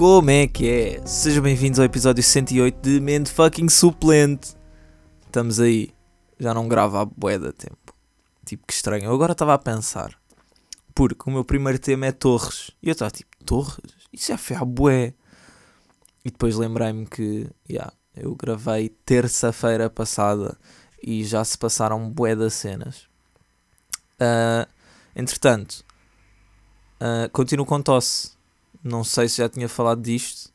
Como é que é? Sejam bem-vindos ao episódio 108 de Mente Fucking Suplente. Estamos aí. Já não gravo há bué de tempo. Tipo, que estranho. Eu agora estava a pensar. Porque o meu primeiro tema é Torres. E eu estava tipo, Torres? Isso já foi há bué. E depois lembrei-me que, yeah, eu gravei terça-feira passada e já se passaram bué das cenas. Uh, entretanto, uh, continuo com tosse. Não sei se já tinha falado disto.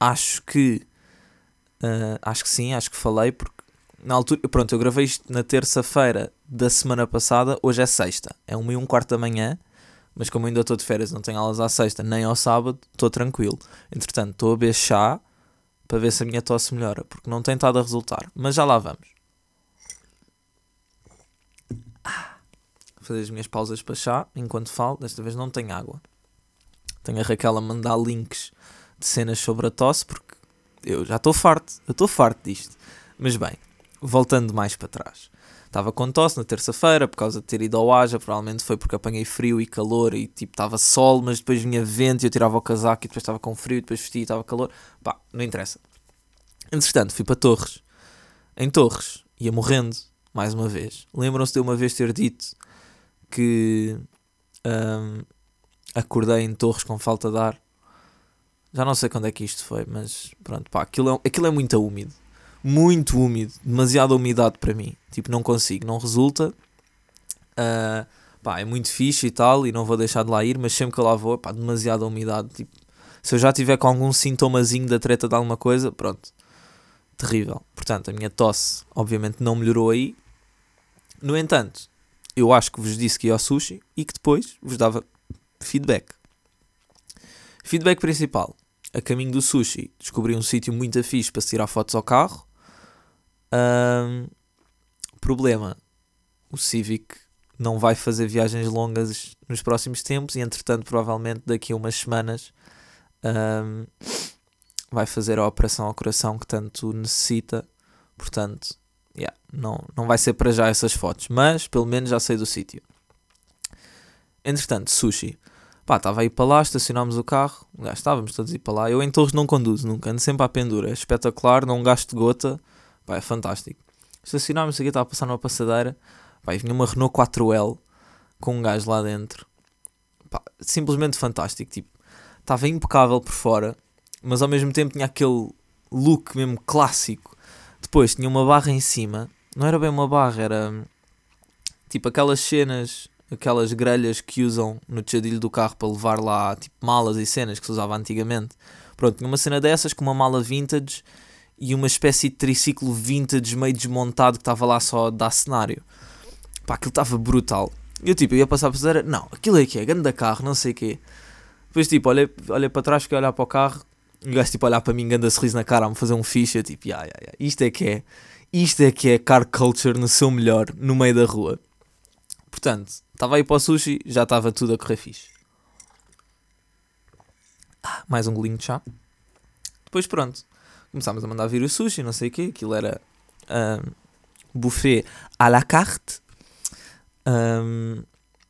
Acho que. Uh, acho que sim, acho que falei, porque na altura. Pronto, eu gravei isto na terça-feira da semana passada, hoje é sexta. É uma e um quarto da manhã, mas como ainda estou de férias, não tenho aulas à sexta nem ao sábado, estou tranquilo. Entretanto, estou a beber chá para ver se a minha tosse melhora, porque não tem estado a resultar. Mas já lá vamos. Ah, fazer as minhas pausas para chá enquanto falo. Desta vez não tenho água. Tenho a Raquel a mandar links de cenas sobre a tosse, porque eu já estou farto. Eu estou farto disto. Mas bem, voltando mais para trás. Estava com tosse na terça-feira por causa de ter ido ao Aja, provavelmente foi porque apanhei frio e calor e tipo estava sol, mas depois vinha vento e eu tirava o casaco e depois estava com frio e depois vestia e estava calor. Pá, não interessa. Entretanto, fui para Torres. Em Torres, ia morrendo, mais uma vez. Lembram-se de uma vez ter dito que hum, acordei em Torres com falta de ar. Já não sei quando é que isto foi, mas pronto, pá, aquilo é, aquilo é muito úmido. Muito úmido, demasiada umidade para mim. Tipo, não consigo, não resulta. Uh, pá, é muito fixe e tal, e não vou deixar de lá ir, mas sempre que eu lá vou, pá, demasiada umidade. Tipo, se eu já tiver com algum sintomazinho da treta de alguma coisa, pronto, terrível. Portanto, a minha tosse, obviamente, não melhorou aí. No entanto, eu acho que vos disse que ia ao sushi e que depois vos dava feedback. Feedback principal. A caminho do sushi, descobri um sítio muito fixe para tirar fotos ao carro. Um, problema: o Civic não vai fazer viagens longas nos próximos tempos e, entretanto, provavelmente daqui a umas semanas um, vai fazer a operação ao coração que tanto necessita. Portanto, yeah, não, não vai ser para já essas fotos, mas pelo menos já sei do sítio. Entretanto, sushi. Pá, estava a ir para lá, estacionámos o carro, já estávamos todos a ir para lá. Eu em Torres não conduzo nunca, ando sempre à pendura. É espetacular, não gasto gota, pá, é fantástico. Estacionámos aqui, estava a passar numa passadeira, pá, e vinha uma Renault 4L com um gajo lá dentro. Pá, simplesmente fantástico, tipo, estava impecável por fora, mas ao mesmo tempo tinha aquele look mesmo clássico. Depois tinha uma barra em cima, não era bem uma barra, era tipo aquelas cenas aquelas grelhas que usam no tejadilho do carro para levar lá tipo malas e cenas que se usava antigamente. Pronto, tinha uma cena dessas com uma mala vintage e uma espécie de triciclo vintage meio desmontado que estava lá só a dar cenário. Pá, aquilo estava brutal. E eu tipo, eu ia passar para dizer, não, aquilo é que é, grande carro, não sei o quê. Depois tipo, olhei, olhei para trás, fiquei a olhar para o carro e o gajo tipo a olhar para mim, grande sorriso na cara, a me fazer um ficha, tipo, yeah, yeah. isto é que é. Isto é que é car culture no seu melhor, no meio da rua. Portanto, estava aí para o sushi, já estava tudo a correr fixe. Ah, mais um golinho de chá. Depois pronto, começámos a mandar vir o sushi, não sei o quê, aquilo era um, buffet à la carte. Um,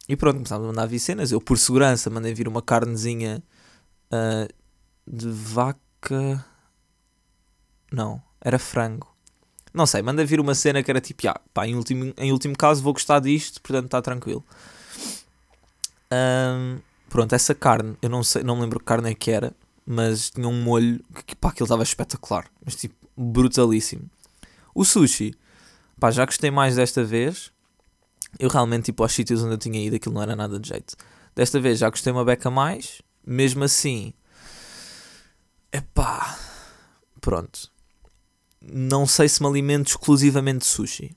e pronto, começámos a mandar vir cenas. Eu, por segurança, mandei vir uma carnezinha uh, de vaca. Não, era frango. Não sei, manda vir uma cena que era tipo, ah, pá, em último, em último caso vou gostar disto, portanto está tranquilo. Um, pronto, essa carne, eu não sei, não me lembro que carne é que era, mas tinha um molho que, pá, aquilo estava espetacular, mas tipo, brutalíssimo. O sushi, pá, já gostei mais desta vez. Eu realmente, tipo, aos sítios onde eu tinha ido, aquilo não era nada de jeito. Desta vez já gostei uma beca mais, mesmo assim, epá, pronto não sei se me alimento exclusivamente de sushi.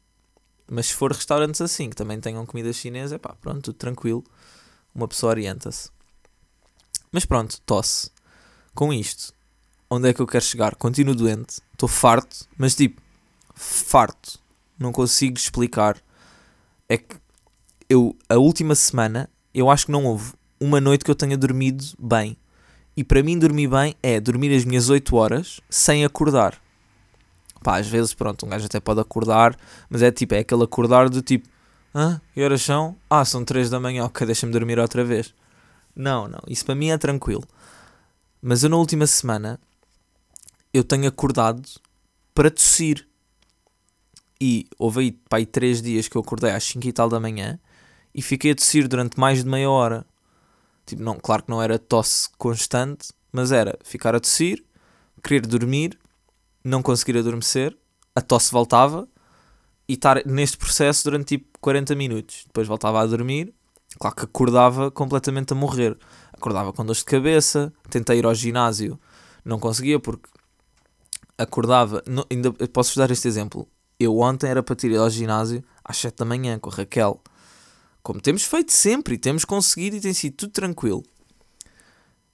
Mas se for restaurantes assim, que também tenham comida chinesa, pá, pronto, tudo tranquilo. Uma pessoa orienta-se. Mas pronto, tosse. Com isto, onde é que eu quero chegar? Continuo doente, estou farto, mas tipo, farto. Não consigo explicar. É que eu, a última semana, eu acho que não houve uma noite que eu tenha dormido bem. E para mim, dormir bem é dormir as minhas 8 horas sem acordar. Pá, às vezes, pronto, um gajo até pode acordar, mas é tipo, é aquele acordar do tipo, ah, que horas são? Ah, são 3 da manhã, ok, deixa-me dormir outra vez. Não, não, isso para mim é tranquilo. Mas eu na última semana eu tenho acordado para tossir. E houve aí, pá, aí três dias que eu acordei às 5 e tal da manhã e fiquei a tossir durante mais de meia hora. Tipo, não, claro que não era tosse constante, mas era ficar a tossir, querer dormir, não conseguir adormecer, a tosse voltava e estar neste processo durante tipo 40 minutos. Depois voltava a dormir, claro que acordava completamente a morrer. Acordava com dor de cabeça, tentei ir ao ginásio, não conseguia porque acordava. Não, ainda posso-vos dar este exemplo. Eu ontem era para ir ao ginásio às 7 da manhã com a Raquel. Como temos feito sempre e temos conseguido e tem sido tudo tranquilo.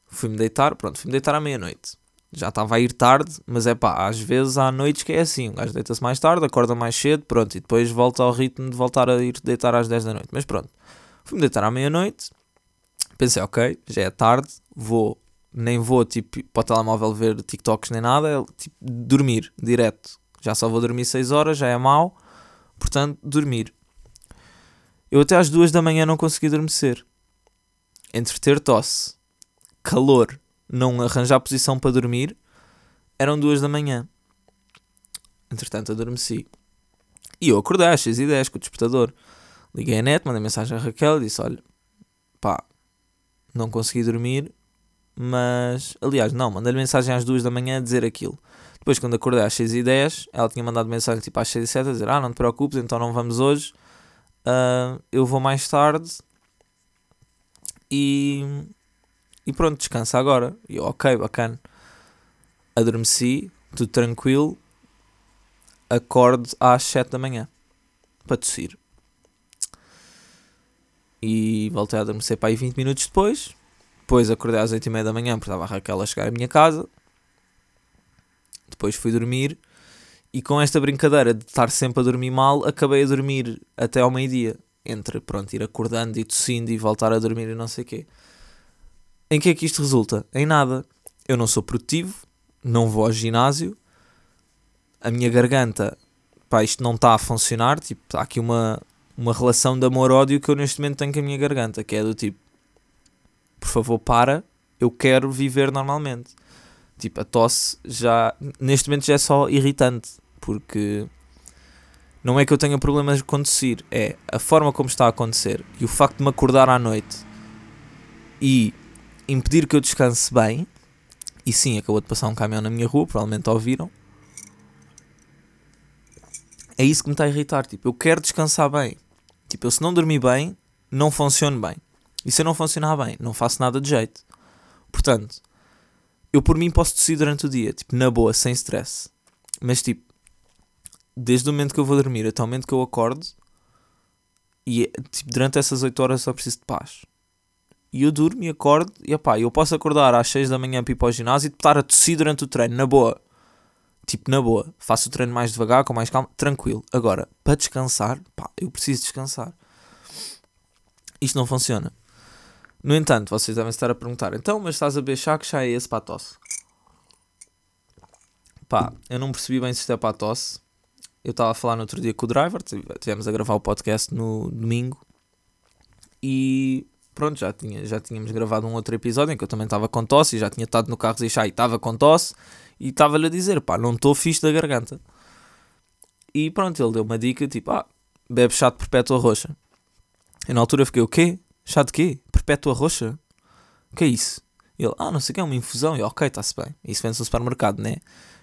Fui-me deitar, pronto, fui-me deitar à meia-noite. Já estava a ir tarde, mas é pá, às vezes há noites que é assim. O gajo deita-se mais tarde, acorda mais cedo, pronto, e depois volta ao ritmo de voltar a ir deitar às 10 da noite. Mas pronto, fui-me deitar à meia-noite. Pensei, ok, já é tarde, vou, nem vou tipo para o telemóvel ver TikToks nem nada, é tipo dormir direto. Já só vou dormir 6 horas, já é mau, portanto, dormir. Eu até às 2 da manhã não consegui adormecer. Entre ter tosse, calor, não arranjar posição para dormir, eram 2 da manhã. Entretanto, adormeci. E eu acordei às 6 e 10 com o despertador. Liguei a net, mandei mensagem a Raquel e disse: Olha, pá, não consegui dormir, mas. Aliás, não, mandei-lhe mensagem às 2 da manhã a dizer aquilo. Depois, quando acordei às 6 e 10, ela tinha mandado mensagem tipo às 6 e 7 a dizer: Ah, não te preocupes, então não vamos hoje. Uh, eu vou mais tarde. E. E pronto, descansa agora. E eu, ok, bacana. Adormeci, tudo tranquilo. Acordo às 7 da manhã para tossir. E voltei a adormecer para aí 20 minutos depois. Depois acordei às 8 e meia da manhã porque estava a Raquel a chegar à minha casa. Depois fui dormir. E com esta brincadeira de estar sempre a dormir mal, acabei a dormir até ao meio-dia. Entre, pronto, ir acordando e tossindo e voltar a dormir e não sei o quê. Em que é que isto resulta? Em nada. Eu não sou produtivo, não vou ao ginásio, a minha garganta, pá, isto não está a funcionar. Tipo, há aqui uma, uma relação de amor-ódio que eu neste momento tenho com a minha garganta, que é do tipo, por favor, para, eu quero viver normalmente. Tipo, a tosse já, neste momento já é só irritante, porque não é que eu tenha problemas com tossir, é a forma como está a acontecer e o facto de me acordar à noite e impedir que eu descanse bem. E sim, acabou de passar um caminhão na minha rua, provavelmente ouviram. É isso que me está a irritar. Tipo, eu quero descansar bem. Tipo, eu se não dormir bem, não funciono bem. E se eu não funcionar bem, não faço nada de jeito. Portanto, eu por mim posso tossir durante o dia, tipo, na boa, sem stress. Mas tipo, desde o momento que eu vou dormir até o momento que eu acordo, e tipo, durante essas 8 horas só preciso de paz. E eu durmo e acordo, e opá, eu posso acordar às 6 da manhã para ir para o ginásio e estar a tossir durante o treino, na boa. Tipo, na boa. Faço o treino mais devagar, com mais calma, tranquilo. Agora, para descansar, pá, eu preciso descansar. Isto não funciona. No entanto, vocês devem estar a perguntar, então, mas estás a beber chá, que chá é esse para a tosse? Pá, eu não percebi bem se isto é para a tosse. Eu estava a falar no outro dia com o driver, tivemos a gravar o podcast no domingo. E pronto, já, tinha, já tínhamos gravado um outro episódio em que eu também estava com tosse e já tinha estado no carro e chá e estava com tosse e estava-lhe a dizer, pá, não estou fixe da garganta. E pronto, ele deu uma dica, tipo, ah, bebe chá de perpétua roxa. E na altura fiquei, o quê? Chá de quê? Perpétua roxa? O que é isso? Ele, ah, não sei o que, é uma infusão. E ok, está-se bem. Isso vende-se no supermercado, né?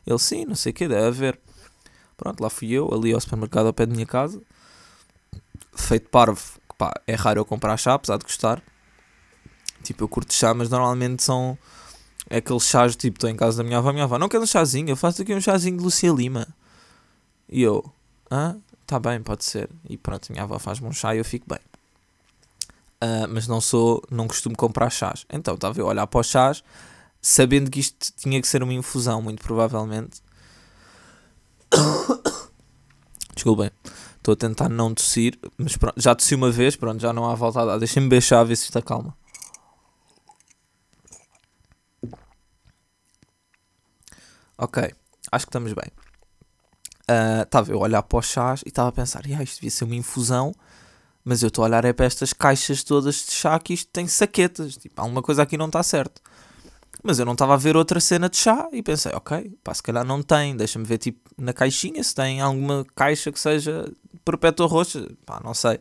Ele, sim, não sei o que, deve haver. Pronto, lá fui eu, ali ao supermercado ao pé da minha casa. Feito parvo, pá, é raro eu comprar chá, apesar de gostar. Tipo, eu curto chá, mas normalmente são aqueles chás, tipo, estou em casa da minha avó, minha avó, não quer um chazinho, eu faço aqui um chazinho de Lucia Lima. E eu, ah, tá bem, pode ser. E pronto, minha avó faz-me um chá e eu fico bem. Uh, mas não sou, não costumo comprar chás. Então, estava a olhar para os chás, sabendo que isto tinha que ser uma infusão, muito provavelmente. Desculpem, estou a tentar não tossir, mas pronto, já tossi uma vez, pronto, já não há volta a dar. Deixem-me beijar a ver se está calma. Ok, acho que estamos bem. Estava uh, eu a olhar para os chás e estava a pensar, ah, isto devia ser uma infusão, mas eu estou a olhar é para estas caixas todas de chá que isto tem saquetas. Tipo, alguma coisa aqui não está certo. Mas eu não estava a ver outra cena de chá e pensei, ok, pá, se calhar não tem, deixa-me ver tipo na caixinha se tem alguma caixa que seja perpétua roxa, pá, não sei.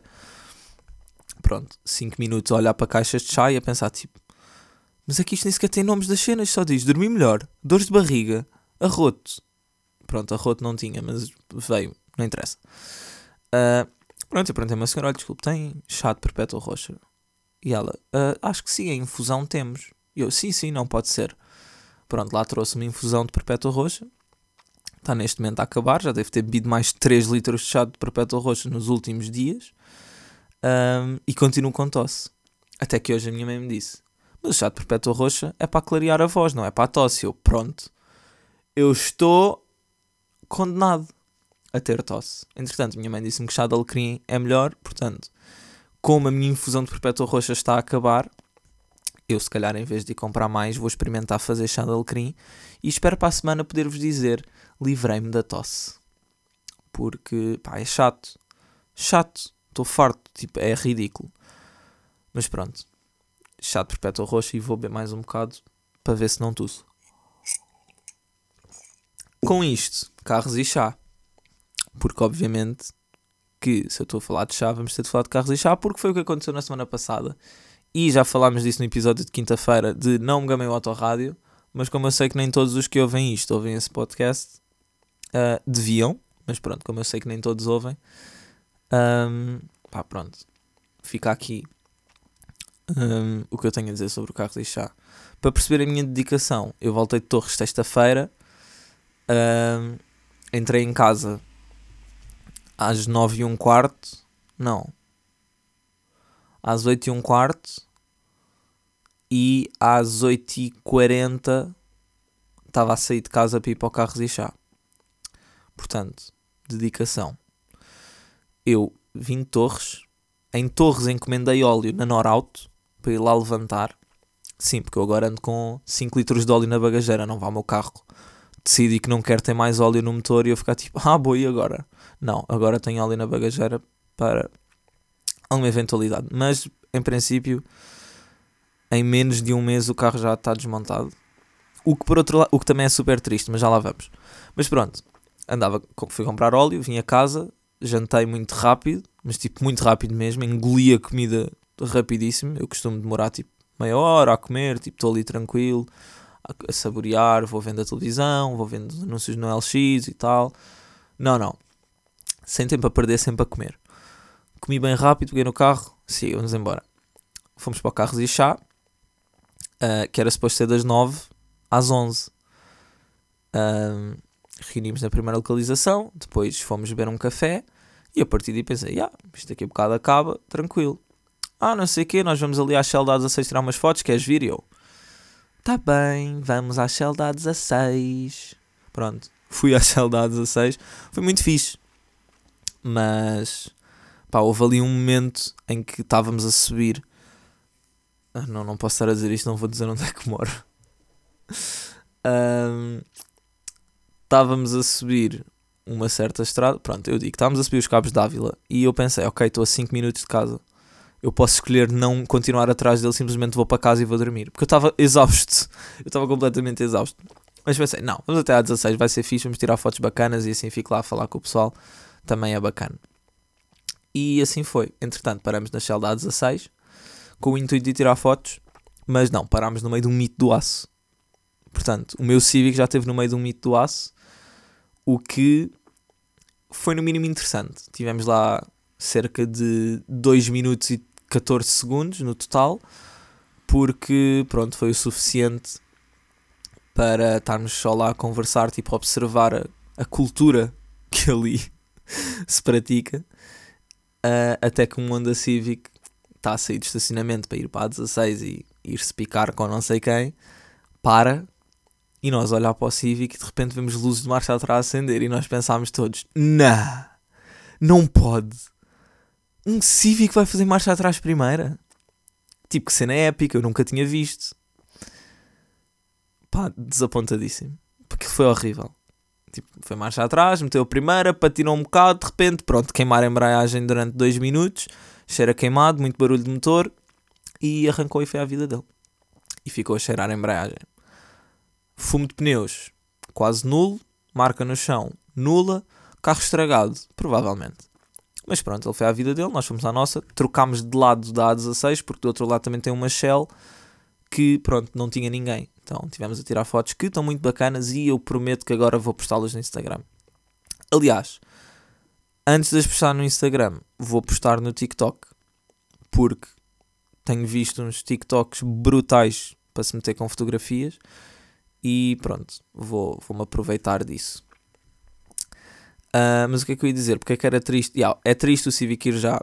Pronto, 5 minutos a olhar para caixas de chá e a pensar tipo, mas aqui isto nem sequer tem nomes das cenas, só diz dormir melhor, dores de barriga, arroto. Pronto, arroto não tinha, mas veio, não interessa. Uh, pronto, eu perguntei-me a senhora, olha, desculpe, tem chá de perpétua roxa? E ela, uh, acho que sim, a infusão temos. E eu, sim, sim, não pode ser. Pronto, lá trouxe-me infusão de perpétua roxa. Está neste momento a acabar, já deve ter bebido mais de 3 litros de chá de perpétua roxa nos últimos dias. Um, e continuo com tosse. Até que hoje a minha mãe me disse: Mas o chá de perpétua roxa é para clarear a voz, não é para a tosse. Eu, pronto, eu estou condenado a ter tosse. Entretanto, minha mãe disse-me que chá de alecrim é melhor, portanto, como a minha infusão de perpétua roxa está a acabar, eu se calhar em vez de comprar mais vou experimentar fazer chá de alecrim e espero para a semana poder-vos dizer livrei-me da tosse. Porque, pá, é chato. Chato. Estou farto. Tipo, é ridículo. Mas pronto. Chá de perpétua roxa e vou beber mais um bocado para ver se não tuço. Com isto, carros e chá. Porque obviamente que se eu estou a falar de chá, vamos ter de falar de carros e chá, porque foi o que aconteceu na semana passada e já falámos disso no episódio de quinta-feira de Não Me Gamei o Autorádio, mas como eu sei que nem todos os que ouvem isto ouvem esse podcast, uh, deviam, mas pronto, como eu sei que nem todos ouvem, um, pá, pronto, fica aqui um, o que eu tenho a dizer sobre o carro de chá. Para perceber a minha dedicação, eu voltei de Torres sexta-feira, um, entrei em casa às nove e um quarto, não, às 8 e um quarto e às 8 e 40 estava a sair de casa para ir para o carro e chá. Portanto, dedicação. Eu vim de Torres. Em Torres encomendei óleo na Norauto para ir lá levantar. Sim, porque eu agora ando com 5 litros de óleo na bagageira, não vá ao meu carro. Decidi que não quero ter mais óleo no motor e eu ficar tipo, ah, boi, agora? Não, agora tenho óleo na bagageira para alguma eventualidade. Mas, em princípio, em menos de um mês o carro já está desmontado. O que, por outro lado, o que também é super triste, mas já lá vamos. Mas pronto, andava, fui comprar óleo, vim a casa, jantei muito rápido, mas tipo muito rápido mesmo, engoli a comida rapidíssimo. Eu costumo demorar tipo meia hora a comer, tipo estou ali tranquilo, a, a saborear, vou vendo a televisão, vou vendo anúncios no LX e tal. Não, não. Sem tempo a perder, sempre a comer comi bem rápido, peguei no carro, sim, vamos embora. Fomos para o Carros e Chá, uh, que era suposto ser das 9 às 11. Uh, reunimos na primeira localização, depois fomos beber um café e a partir daí pensei, ah, isto daqui a bocado acaba, tranquilo. Ah, não sei o quê, nós vamos ali à Shell da 16 tirar umas fotos, queres vir? E eu, tá bem, vamos à Shell da 16. Pronto, fui à Shell da 16, foi muito fixe. Mas Pá, houve ali um momento em que estávamos a subir. Ah, não, não posso estar a dizer isto, não vou dizer onde é que moro. um, estávamos a subir uma certa estrada. Pronto, eu digo, estávamos a subir os cabos Ávila e eu pensei, ok, estou a 5 minutos de casa. Eu posso escolher não continuar atrás dele, simplesmente vou para casa e vou dormir. Porque eu estava exausto. Eu estava completamente exausto. Mas pensei, não, vamos até às 16, vai ser fixe, vamos tirar fotos bacanas e assim fico lá a falar com o pessoal. Também é bacana. E assim foi. Entretanto, paramos na Shell da A16 com o intuito de tirar fotos, mas não, parámos no meio de um mito do aço. Portanto, o meu Civic já esteve no meio de um mito do aço, o que foi no mínimo interessante. Tivemos lá cerca de 2 minutos e 14 segundos no total, porque pronto, foi o suficiente para estarmos só lá a conversar, tipo, a observar a, a cultura que ali se pratica uh, até que um Honda Civic está a sair de estacionamento para ir para a 16 e ir-se picar com não sei quem, para e nós olhar para o Civic e de repente vemos luzes de marcha atrás acender e nós pensámos todos: Não, não pode. Um Civic vai fazer marcha atrás primeira? Tipo, que cena épica, eu nunca tinha visto. Pá, desapontadíssimo. Porque foi horrível. Tipo, foi marcha atrás, meteu a primeira, patinou um bocado, de repente, pronto, queimar a embreagem durante dois minutos, cheira queimado, muito barulho de motor, e arrancou e foi à vida dele. E ficou a cheirar a embreagem. Fumo de pneus, quase nulo. Marca no chão, nula. Carro estragado, provavelmente. Mas pronto, ele foi à vida dele, nós fomos à nossa. Trocámos de lado da A16, porque do outro lado também tem uma Shell que, pronto, não tinha ninguém. Então tivemos a tirar fotos que estão muito bacanas e eu prometo que agora vou postá-las no Instagram. Aliás, antes de as postar no Instagram, vou postar no TikTok. Porque tenho visto uns TikToks brutais para se meter com fotografias. E pronto, vou, vou-me aproveitar disso. Uh, mas o que é que eu ia dizer? Porque é que era triste? Yeah, é triste o Civic ir já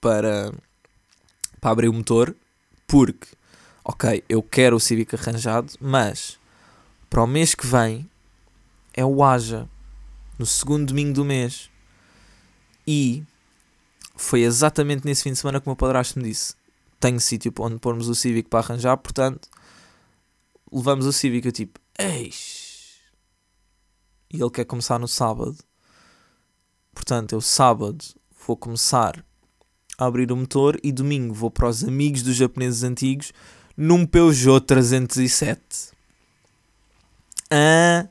para, para abrir o motor. Porque, ok, eu quero o Civic arranjado, mas para o mês que vem é o Aja, no segundo domingo do mês. E foi exatamente nesse fim de semana que o meu padrasto me disse: Tenho sítio onde pormos o Civic para arranjar, portanto, levamos o Civic. Eu tipo, eis. E ele quer começar no sábado. Portanto, eu sábado vou começar a abrir o motor e domingo vou para os amigos dos japoneses antigos num Peugeot 307. Ah,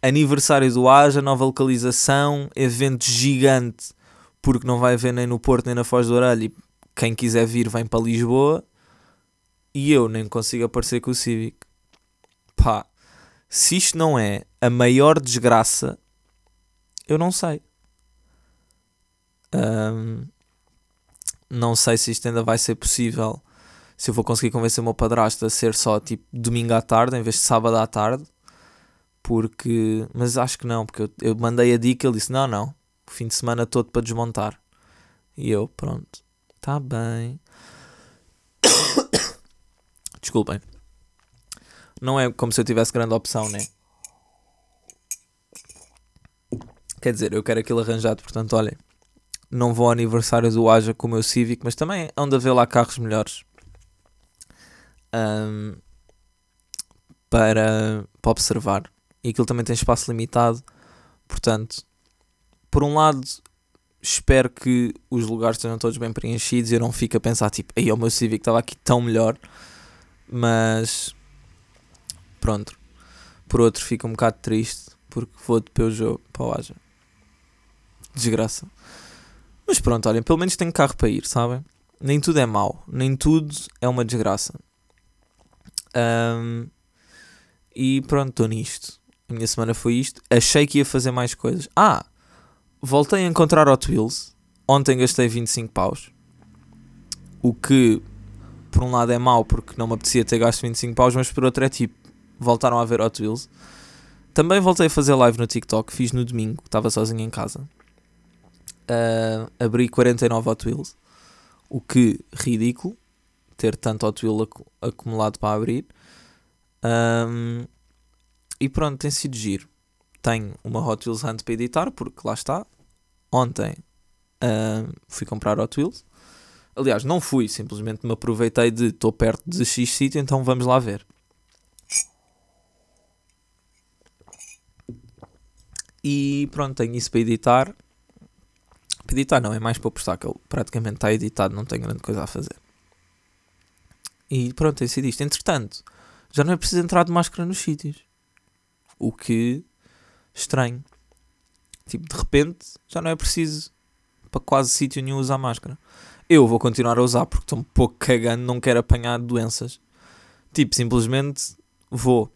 aniversário do Aja, nova localização, evento gigante, porque não vai haver nem no Porto nem na Foz do Orelha. E quem quiser vir vem para Lisboa. E eu nem consigo aparecer com o Civic. Pá, se isto não é a maior desgraça, eu não sei. Um, não sei se isto ainda vai ser possível. Se eu vou conseguir convencer o meu padrasto a ser só tipo domingo à tarde em vez de sábado à tarde. Porque. Mas acho que não, porque eu, eu mandei a dica ele disse: não, não, o fim de semana todo para desmontar. E eu, pronto, está bem. Desculpem. Não é como se eu tivesse grande opção, né? Quer dizer, eu quero aquilo arranjado, portanto, olhem não vou ao aniversário do Aja com o meu Civic, mas também é onde haver lá carros melhores um, para, para observar. E aquilo também tem espaço limitado, portanto, por um lado, espero que os lugares estejam todos bem preenchidos e eu não fique a pensar, tipo, aí o meu Civic estava aqui tão melhor, mas pronto. Por outro, fico um bocado triste porque vou de Peugeot para o Aja. Desgraça. Mas pronto, olhem, pelo menos tenho carro para ir, sabem? Nem tudo é mau, nem tudo é uma desgraça. Um, e pronto, estou nisto. A minha semana foi isto. Achei que ia fazer mais coisas. Ah, voltei a encontrar Hot Wheels. Ontem gastei 25 paus. O que, por um lado, é mau porque não me apetecia ter gasto 25 paus, mas por outro é tipo, voltaram a ver Hot Wheels. Também voltei a fazer live no TikTok, fiz no domingo, estava sozinho em casa uh, abri 49 Hot Wheels. O que, ridículo, ter tanto Hot Wheel ac acumulado para abrir. Um, e pronto, tem sido giro. Tenho uma Hot Wheels Hunt para editar, porque lá está. Ontem uh, fui comprar Hot Wheels. Aliás, não fui, simplesmente me aproveitei de estou perto de X sítio, então vamos lá ver. E pronto, tenho isso para editar. Para editar não, é mais para postar, que ele praticamente está editado, não tem grande coisa a fazer. E pronto, isto. Entretanto, já não é preciso entrar de máscara nos sítios. O que estranho. Tipo, de repente, já não é preciso para quase sítio nenhum usar máscara. Eu vou continuar a usar porque estou um pouco cagando, não quero apanhar doenças. Tipo, simplesmente vou.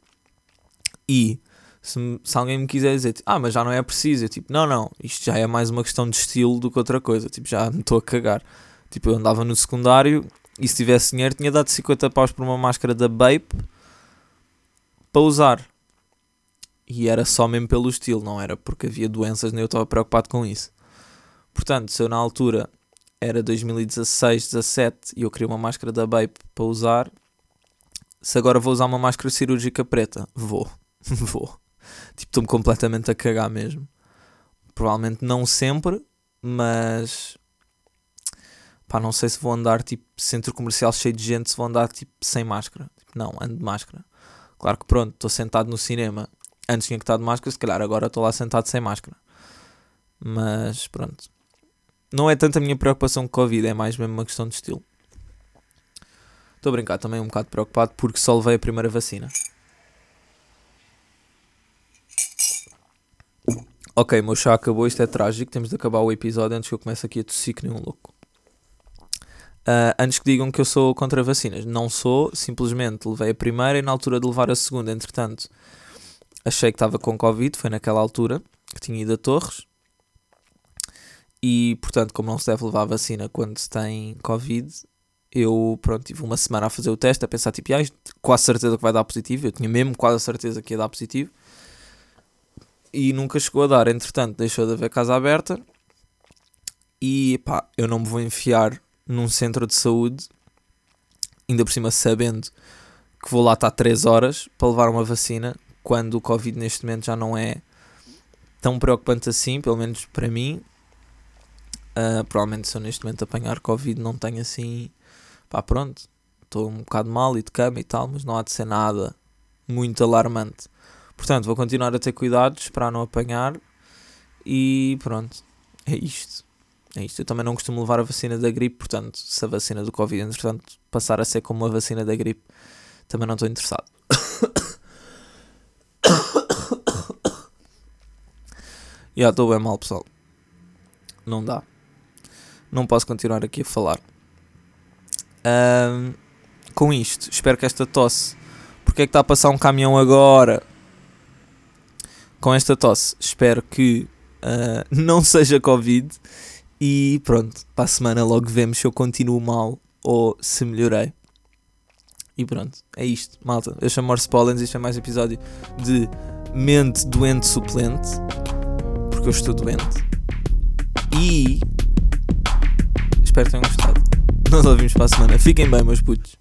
E se, se alguém me quiser dizer, ah, mas já não é preciso, eu tipo, não, não, isto já é mais uma questão de estilo do que outra coisa, tipo, já me estou a cagar. Tipo, eu andava no secundário e se tivesse dinheiro tinha dado 50 paus por uma máscara da Bape para usar. E era só mesmo pelo estilo, não era porque havia doenças, nem eu estava preocupado com isso. Portanto, se eu na altura era 2016, 17 e eu queria uma máscara da Bape para usar, se agora vou usar uma máscara cirúrgica preta, vou, vou. Tipo, estou-me completamente a cagar mesmo. Provavelmente não sempre, mas pá, não sei se vou andar tipo centro comercial cheio de gente, se vou andar tipo sem máscara. Tipo, não, ando de máscara. Claro que pronto, estou sentado no cinema. Antes tinha que estar de máscara, se calhar agora estou lá sentado sem máscara. Mas pronto. Não é tanto a minha preocupação com Covid, é mais mesmo uma questão de estilo. Estou a brincar, também um bocado preocupado porque só levei a primeira vacina. Ok, meu chá acabou, isto é trágico, temos de acabar o episódio antes que eu comece aqui a tossir que nem um louco. Uh, antes que digam que eu sou contra vacinas, não sou, simplesmente levei a primeira e na altura de levar a segunda, entretanto, achei que estava com Covid, foi naquela altura que tinha ido a Torres. E portanto, como não se deve levar a vacina quando se tem Covid, eu pronto, tive uma semana a fazer o teste, a pensar tipo, ah, quase certeza que vai dar positivo. Eu tinha mesmo quase a certeza que ia dar positivo. E nunca chegou a dar, entretanto, deixou de haver casa aberta. E pá, eu não me vou enfiar num centro de saúde, ainda por cima sabendo que vou lá estar 3 horas para levar uma vacina, quando o Covid neste momento já não é tão preocupante assim, pelo menos para mim. Uh, provavelmente se eu neste momento apanhar Covid não tenho assim, pá pronto, estou um bocado mal e de cama e tal, mas não há de ser nada muito alarmante. Portanto, vou continuar a ter cuidados para não apanhar e pronto, é isto. É isto. Eu também não costumo levar a vacina da gripe, portanto, se a vacina do Covid, entretanto, passar a ser como a vacina da gripe, também não estou interessado. Já estou bem mal, pessoal. Não dá. Não posso continuar aqui a falar. Um, com isto, espero que esta tosse. Porque é que está a passar um caminhão agora? Com esta tosse, espero que uh, não seja Covid e pronto, para a semana logo vemos se eu continuo mal ou se melhorei. E pronto, é isto, malta. Eu chamo Morse Pollens e este é mais um episódio de Mente Doente Suplente. Porque eu estou doente. E espero que tenham gostado. Nós ouvimos para a semana. Fiquem bem, meus putos.